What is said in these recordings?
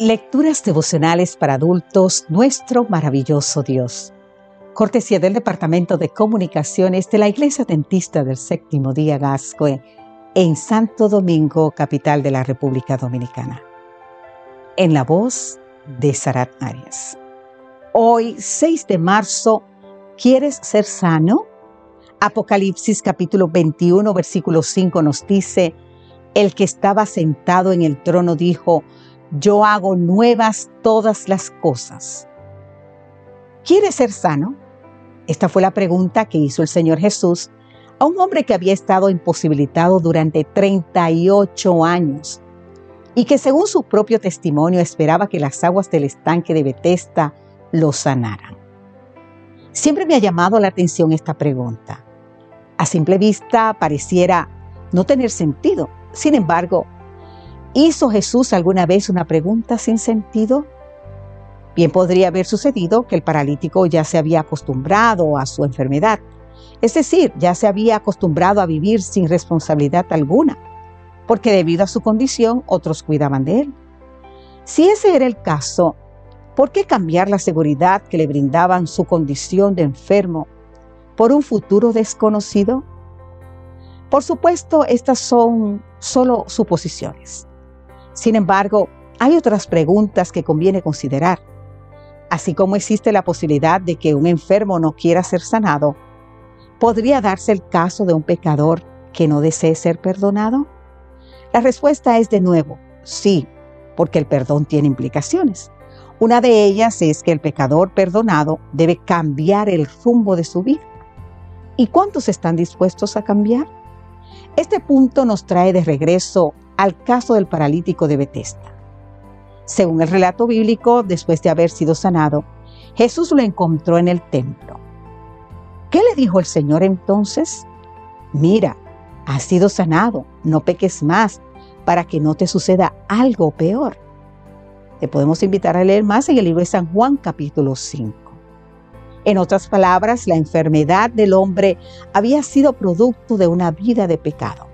Lecturas devocionales para adultos, nuestro maravilloso Dios. Cortesía del Departamento de Comunicaciones de la Iglesia Dentista del Séptimo Día Gascoe en Santo Domingo, capital de la República Dominicana. En la voz de Sarat Arias. Hoy, 6 de marzo, ¿quieres ser sano? Apocalipsis capítulo 21, versículo 5 nos dice, el que estaba sentado en el trono dijo, yo hago nuevas todas las cosas. ¿Quieres ser sano? Esta fue la pregunta que hizo el Señor Jesús a un hombre que había estado imposibilitado durante 38 años y que según su propio testimonio esperaba que las aguas del estanque de Bethesda lo sanaran. Siempre me ha llamado la atención esta pregunta. A simple vista pareciera no tener sentido. Sin embargo, ¿Hizo Jesús alguna vez una pregunta sin sentido? Bien podría haber sucedido que el paralítico ya se había acostumbrado a su enfermedad, es decir, ya se había acostumbrado a vivir sin responsabilidad alguna, porque debido a su condición otros cuidaban de él. Si ese era el caso, ¿por qué cambiar la seguridad que le brindaban su condición de enfermo por un futuro desconocido? Por supuesto, estas son solo suposiciones. Sin embargo, hay otras preguntas que conviene considerar. Así como existe la posibilidad de que un enfermo no quiera ser sanado, ¿podría darse el caso de un pecador que no desee ser perdonado? La respuesta es de nuevo, sí, porque el perdón tiene implicaciones. Una de ellas es que el pecador perdonado debe cambiar el rumbo de su vida. ¿Y cuántos están dispuestos a cambiar? Este punto nos trae de regreso al caso del paralítico de Betesda. Según el relato bíblico, después de haber sido sanado, Jesús lo encontró en el templo. ¿Qué le dijo el Señor entonces? Mira, has sido sanado, no peques más para que no te suceda algo peor. Te podemos invitar a leer más en el libro de San Juan capítulo 5. En otras palabras, la enfermedad del hombre había sido producto de una vida de pecado.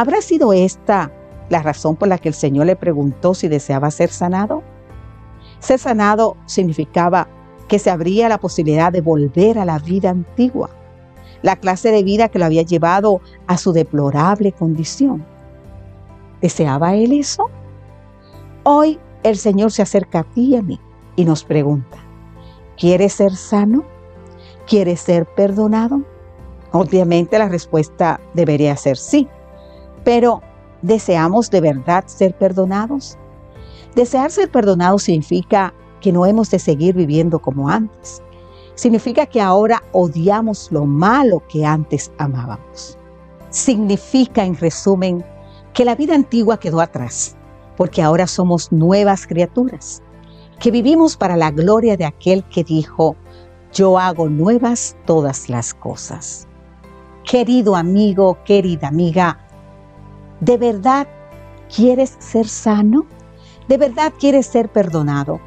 ¿Habrá sido esta la razón por la que el Señor le preguntó si deseaba ser sanado? Ser sanado significaba que se abría la posibilidad de volver a la vida antigua, la clase de vida que lo había llevado a su deplorable condición. ¿Deseaba él eso? Hoy el Señor se acerca a ti y a mí y nos pregunta, ¿quieres ser sano? ¿Quieres ser perdonado? Obviamente la respuesta debería ser sí. Pero, ¿deseamos de verdad ser perdonados? Desear ser perdonados significa que no hemos de seguir viviendo como antes. Significa que ahora odiamos lo malo que antes amábamos. Significa, en resumen, que la vida antigua quedó atrás, porque ahora somos nuevas criaturas, que vivimos para la gloria de aquel que dijo, yo hago nuevas todas las cosas. Querido amigo, querida amiga, ¿De verdad quieres ser sano? ¿De verdad quieres ser perdonado?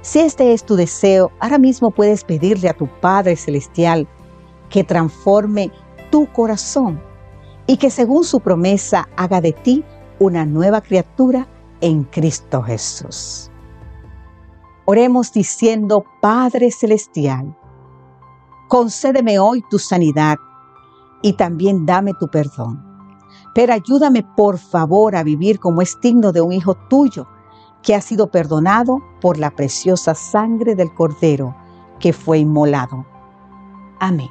Si este es tu deseo, ahora mismo puedes pedirle a tu Padre Celestial que transforme tu corazón y que según su promesa haga de ti una nueva criatura en Cristo Jesús. Oremos diciendo, Padre Celestial, concédeme hoy tu sanidad y también dame tu perdón pero ayúdame por favor a vivir como es digno de un hijo tuyo que ha sido perdonado por la preciosa sangre del Cordero que fue inmolado. Amén.